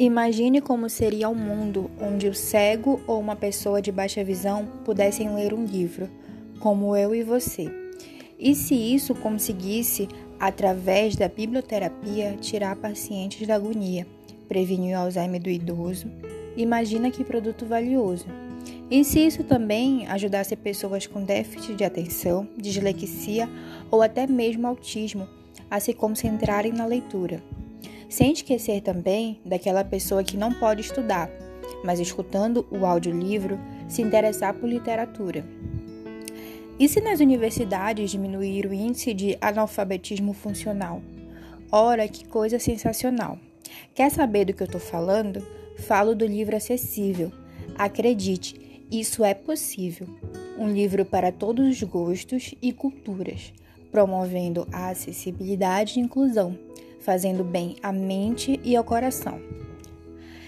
Imagine como seria o um mundo onde o cego ou uma pessoa de baixa visão pudessem ler um livro, como eu e você. E se isso conseguisse, através da biblioterapia, tirar pacientes da agonia, prevenir o Alzheimer do idoso, imagina que produto valioso. E se isso também ajudasse pessoas com déficit de atenção, dislexia ou até mesmo autismo a se concentrarem na leitura? Sem esquecer também daquela pessoa que não pode estudar, mas escutando o audiolivro se interessar por literatura. E se nas universidades diminuir o índice de analfabetismo funcional? Ora, que coisa sensacional! Quer saber do que eu estou falando? Falo do livro acessível. Acredite, isso é possível. Um livro para todos os gostos e culturas, promovendo a acessibilidade e inclusão fazendo bem à mente e ao coração.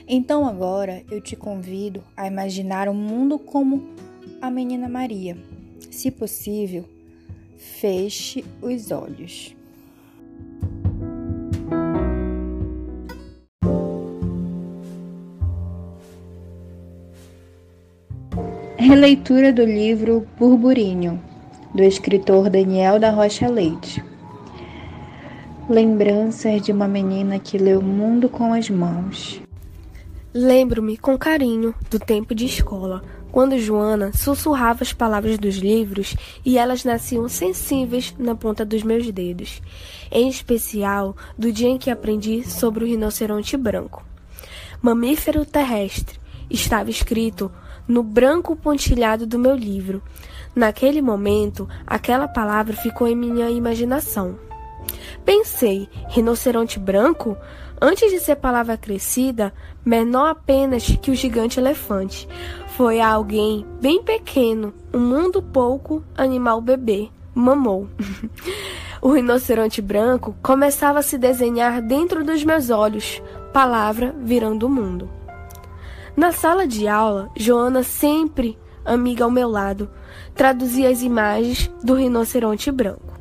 Então agora eu te convido a imaginar o mundo como a menina Maria. Se possível, feche os olhos. Releitura do livro Burburinho, do escritor Daniel da Rocha Leite. Lembranças de uma menina que leu o mundo com as mãos. Lembro-me com carinho do tempo de escola, quando Joana sussurrava as palavras dos livros e elas nasciam sensíveis na ponta dos meus dedos. Em especial, do dia em que aprendi sobre o rinoceronte branco. Mamífero terrestre estava escrito no branco pontilhado do meu livro. Naquele momento, aquela palavra ficou em minha imaginação. Pensei, rinoceronte branco? Antes de ser palavra crescida, menor apenas que o gigante elefante. Foi alguém bem pequeno, um mundo pouco, animal bebê, mamou. o rinoceronte branco começava a se desenhar dentro dos meus olhos, palavra virando o mundo. Na sala de aula, Joana, sempre amiga ao meu lado, traduzia as imagens do rinoceronte branco.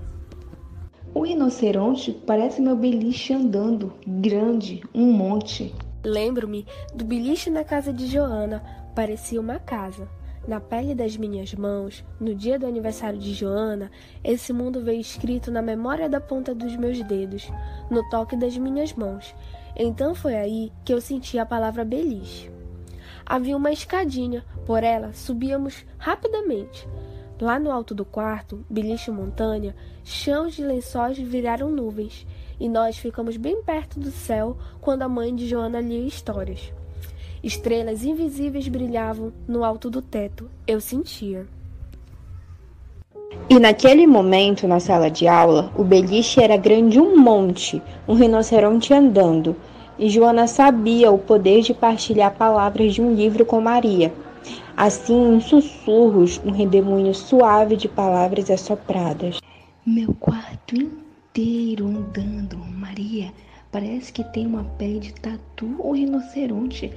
O rinoceronte parece meu beliche andando, grande, um monte. Lembro-me do beliche na casa de Joana, parecia uma casa. Na pele das minhas mãos, no dia do aniversário de Joana, esse mundo veio escrito na memória da ponta dos meus dedos, no toque das minhas mãos. Então foi aí que eu senti a palavra beliche. Havia uma escadinha, por ela subíamos rapidamente. Lá no alto do quarto, beliche montanha, chãos de lençóis viraram nuvens, e nós ficamos bem perto do céu quando a mãe de Joana lia histórias. Estrelas invisíveis brilhavam no alto do teto, eu sentia. E naquele momento, na sala de aula, o beliche era grande um monte, um rinoceronte andando, e Joana sabia o poder de partilhar palavras de um livro com Maria. Assim, em sussurros, um redemoinho suave de palavras assopradas. Meu quarto inteiro andando, Maria. Parece que tem uma pele de tatu ou rinoceronte.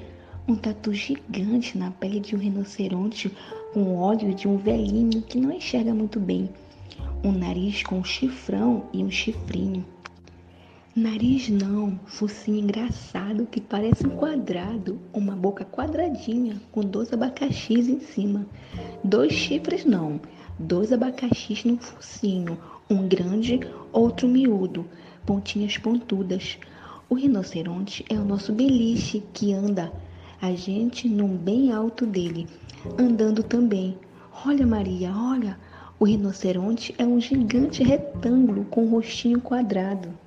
Um tatu gigante na pele de um rinoceronte, com olhos de um velhinho que não enxerga muito bem. Um nariz com um chifrão e um chifrinho. Nariz não, focinho engraçado que parece um quadrado, uma boca quadradinha com dois abacaxis em cima. Dois chifres não, dois abacaxis no focinho, um grande, outro miúdo, pontinhas pontudas. O rinoceronte é o nosso beliche que anda, a gente num bem alto dele, andando também. Olha, Maria, olha, o rinoceronte é um gigante retângulo com um rostinho quadrado.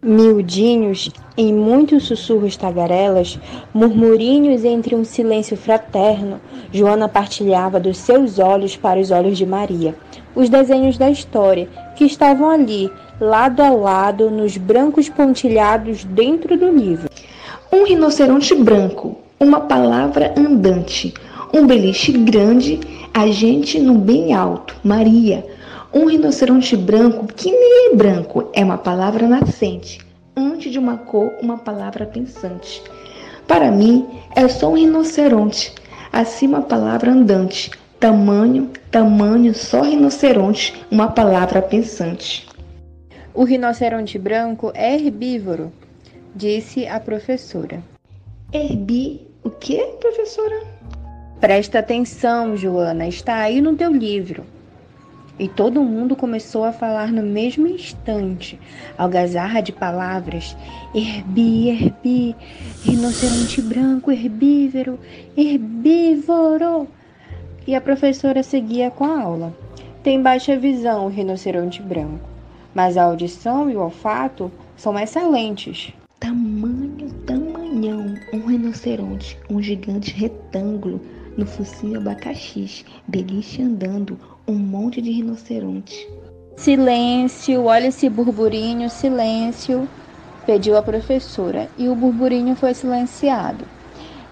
Miudinhos, em muitos sussurros tagarelas, murmurinhos entre um silêncio fraterno, Joana partilhava dos seus olhos para os olhos de Maria, os desenhos da história, que estavam ali, lado a lado, nos brancos pontilhados dentro do livro. Um rinoceronte branco, uma palavra andante, um beliche grande, a gente no bem alto, Maria um rinoceronte branco, que nem é branco, é uma palavra nascente. Antes de uma cor, uma palavra pensante. Para mim, é só um rinoceronte. Acima a palavra andante. Tamanho, tamanho, só rinoceronte, uma palavra pensante. O rinoceronte branco é herbívoro, disse a professora. Herbi, o que, professora? Presta atenção, Joana, está aí no teu livro. E todo mundo começou a falar no mesmo instante, algazarra de palavras: herbi, herbi, rinoceronte branco, herbívoro, herbívoro. E a professora seguia com a aula. Tem baixa visão o rinoceronte branco, mas a audição e o olfato são excelentes. Tamanho, tamanhão, um rinoceronte, um gigante retângulo no focinho abacaxi, beliche andando, um monte de rinoceronte. Silêncio, olha esse burburinho, silêncio, pediu a professora, e o burburinho foi silenciado.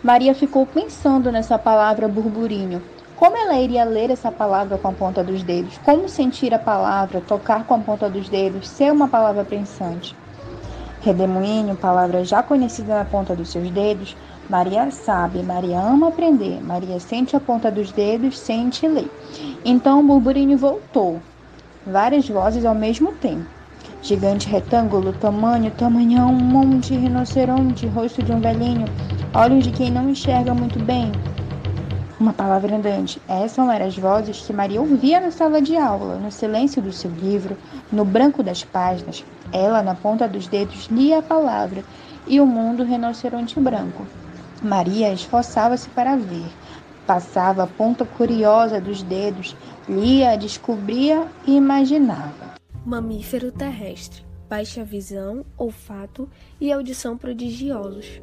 Maria ficou pensando nessa palavra burburinho. Como ela iria ler essa palavra com a ponta dos dedos? Como sentir a palavra, tocar com a ponta dos dedos, ser uma palavra pensante? Redemoinho, palavra já conhecida na ponta dos seus dedos, Maria sabe, Maria ama aprender, Maria sente a ponta dos dedos, sente ler. Então o burburinho voltou, várias vozes ao mesmo tempo. Gigante retângulo, tamanho, tamanhão, um monte, rinoceronte, rosto de um velhinho, olhos de quem não enxerga muito bem. Uma palavra andante. Essas eram as vozes que Maria ouvia na sala de aula, no silêncio do seu livro, no branco das páginas. Ela, na ponta dos dedos, lia a palavra e o mundo rinoceronte branco. Maria esforçava-se para ver. Passava a ponta curiosa dos dedos, lia, descobria e imaginava. Mamífero terrestre, baixa visão, olfato e audição prodigiosos.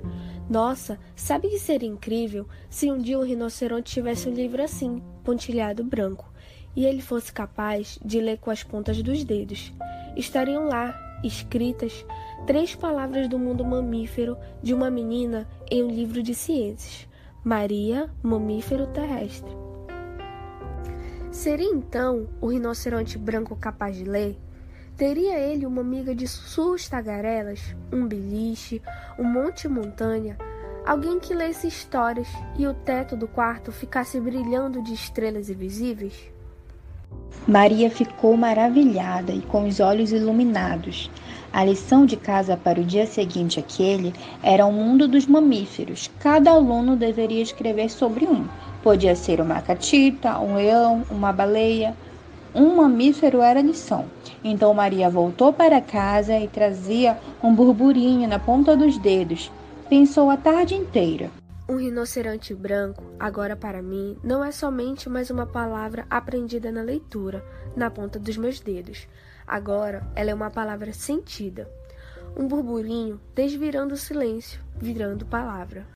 Nossa, sabe que seria incrível se um dia um rinoceronte tivesse um livro assim, pontilhado branco, e ele fosse capaz de ler com as pontas dos dedos. Estariam lá, escritas, três palavras do mundo mamífero de uma menina em um livro de ciências: Maria, mamífero terrestre. Seria então o rinoceronte branco capaz de ler? Teria ele uma amiga de sussurros tagarelas, um beliche, um monte montanha, alguém que lesse histórias e o teto do quarto ficasse brilhando de estrelas invisíveis? Maria ficou maravilhada e com os olhos iluminados. A lição de casa para o dia seguinte aquele era o mundo dos mamíferos. Cada aluno deveria escrever sobre um. Podia ser uma catita, um leão, uma baleia. Um mamífero era lição. Então Maria voltou para casa e trazia um burburinho na ponta dos dedos. Pensou a tarde inteira. Um rinoceronte branco, agora para mim, não é somente mais uma palavra aprendida na leitura, na ponta dos meus dedos. Agora ela é uma palavra sentida. Um burburinho desvirando o silêncio, virando palavra.